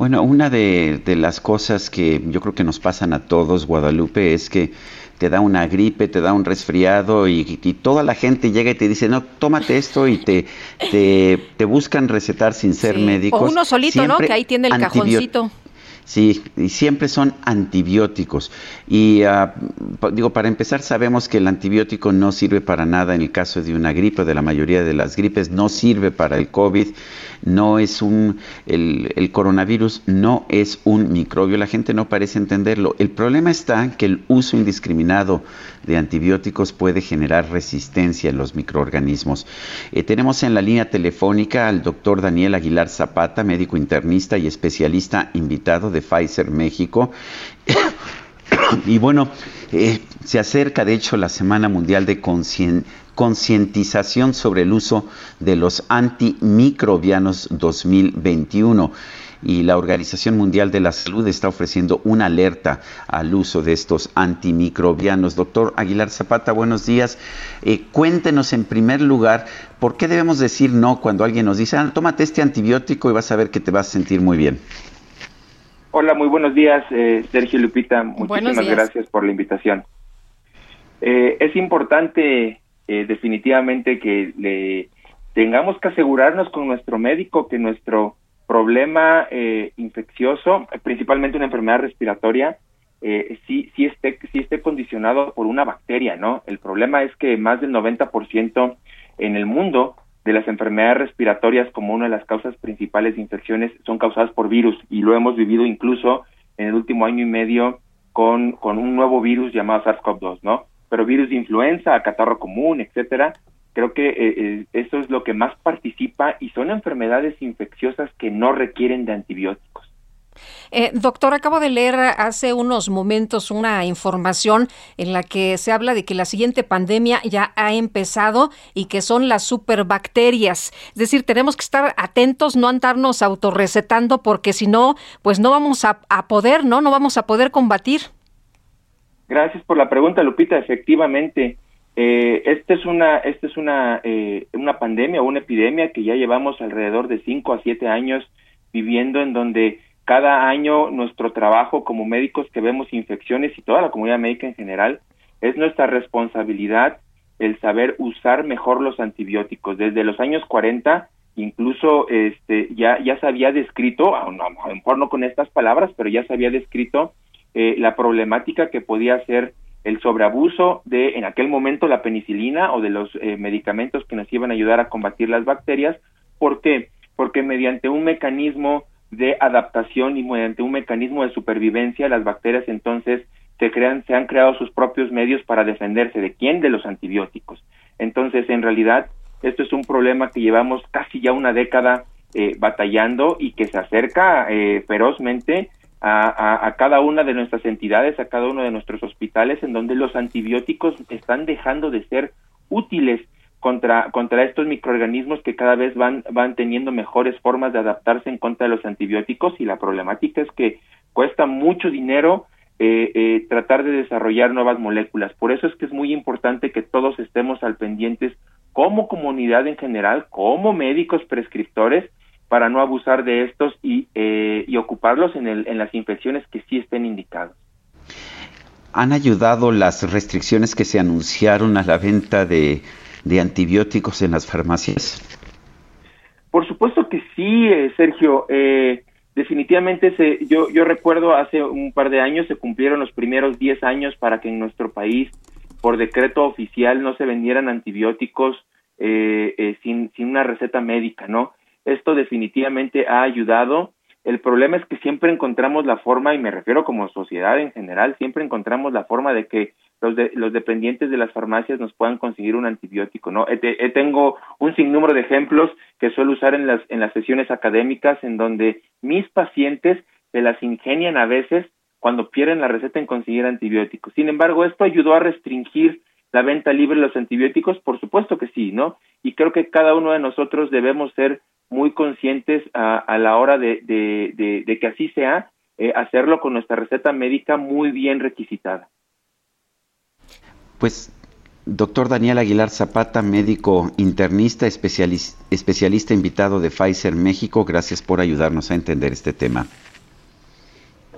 Bueno, una de, de, las cosas que yo creo que nos pasan a todos, Guadalupe, es que te da una gripe, te da un resfriado y, y toda la gente llega y te dice, no, tómate esto y te, te, te buscan recetar sin ser sí. médicos. O uno solito, Siempre ¿no? Que ahí tiene el cajoncito. Sí, y siempre son antibióticos. Y uh, digo, para empezar, sabemos que el antibiótico no sirve para nada en el caso de una gripe, de la mayoría de las gripes, no sirve para el COVID, no es un, el, el coronavirus no es un microbio, la gente no parece entenderlo. El problema está que el uso indiscriminado de antibióticos puede generar resistencia en los microorganismos. Eh, tenemos en la línea telefónica al doctor Daniel Aguilar Zapata, médico internista y especialista invitado de Pfizer México. y bueno, eh, se acerca de hecho la Semana Mundial de Concientización sobre el uso de los antimicrobianos 2021 y la Organización Mundial de la Salud está ofreciendo una alerta al uso de estos antimicrobianos. Doctor Aguilar Zapata, buenos días. Eh, cuéntenos en primer lugar, ¿por qué debemos decir no cuando alguien nos dice, ah, tómate este antibiótico y vas a ver que te vas a sentir muy bien? Hola, muy buenos días, eh, Sergio Lupita. Muchísimas gracias por la invitación. Eh, es importante eh, definitivamente que le tengamos que asegurarnos con nuestro médico que nuestro problema eh, infeccioso, principalmente una enfermedad respiratoria, eh, sí, sí, esté, sí esté condicionado por una bacteria, ¿no? El problema es que más del 90% en el mundo de las enfermedades respiratorias como una de las causas principales de infecciones son causadas por virus y lo hemos vivido incluso en el último año y medio con, con un nuevo virus llamado SARS-CoV-2, ¿no? Pero virus de influenza, catarro común, etcétera, creo que eh, eh, eso es lo que más participa y son enfermedades infecciosas que no requieren de antibióticos. Eh, doctor, acabo de leer hace unos momentos una información en la que se habla de que la siguiente pandemia ya ha empezado y que son las superbacterias. Es decir, tenemos que estar atentos, no andarnos autorrecetando porque si no, pues no vamos a, poder, ¿no? No vamos a poder combatir. Gracias por la pregunta, Lupita. Efectivamente, eh, esta es una, esta es una, eh, una pandemia o una epidemia que ya llevamos alrededor de 5 a 7 años viviendo en donde cada año nuestro trabajo como médicos que vemos infecciones y toda la comunidad médica en general es nuestra responsabilidad el saber usar mejor los antibióticos. Desde los años 40 incluso este ya ya se había descrito, a lo mejor no con estas palabras, pero ya se había descrito eh, la problemática que podía ser el sobreabuso de en aquel momento la penicilina o de los eh, medicamentos que nos iban a ayudar a combatir las bacterias. ¿Por qué? Porque mediante un mecanismo de adaptación y mediante un mecanismo de supervivencia las bacterias entonces se crean se han creado sus propios medios para defenderse. De quién de los antibióticos. Entonces, en realidad esto es un problema que llevamos casi ya una década eh, batallando y que se acerca eh, ferozmente a, a, cada una de nuestras entidades, a cada uno de nuestros hospitales, en donde los antibióticos están dejando de ser útiles contra, contra estos microorganismos que cada vez van, van teniendo mejores formas de adaptarse en contra de los antibióticos y la problemática es que cuesta mucho dinero eh, eh, tratar de desarrollar nuevas moléculas. Por eso es que es muy importante que todos estemos al pendientes como comunidad en general, como médicos prescriptores, para no abusar de estos y, eh, y ocuparlos en, el, en las infecciones que sí estén indicadas. ¿Han ayudado las restricciones que se anunciaron a la venta de, de antibióticos en las farmacias? Por supuesto que sí, eh, Sergio. Eh, definitivamente, se, yo, yo recuerdo hace un par de años se cumplieron los primeros 10 años para que en nuestro país, por decreto oficial, no se vendieran antibióticos eh, eh, sin, sin una receta médica, ¿no? Esto definitivamente ha ayudado. El problema es que siempre encontramos la forma, y me refiero como sociedad en general, siempre encontramos la forma de que los, de, los dependientes de las farmacias nos puedan conseguir un antibiótico, ¿no? tengo un sinnúmero de ejemplos que suelo usar en las, en las sesiones académicas en donde mis pacientes se las ingenian a veces cuando pierden la receta en conseguir antibióticos. Sin embargo, esto ayudó a restringir la venta libre de los antibióticos, por supuesto que sí, ¿no? Y creo que cada uno de nosotros debemos ser muy conscientes a, la hora de, de, que así sea, eh, hacerlo con nuestra receta médica muy bien requisitada. Pues Doctor Daniel Aguilar Zapata, médico internista, especialista invitado de Pfizer México, gracias por ayudarnos a entender este tema.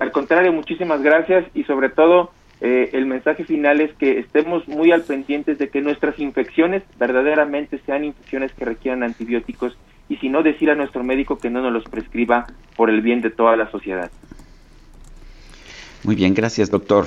Al contrario, muchísimas gracias y sobre todo eh, el mensaje final es que estemos muy al pendientes de que nuestras infecciones verdaderamente sean infecciones que requieran antibióticos y si no decir a nuestro médico que no nos los prescriba por el bien de toda la sociedad. Muy bien, gracias doctor.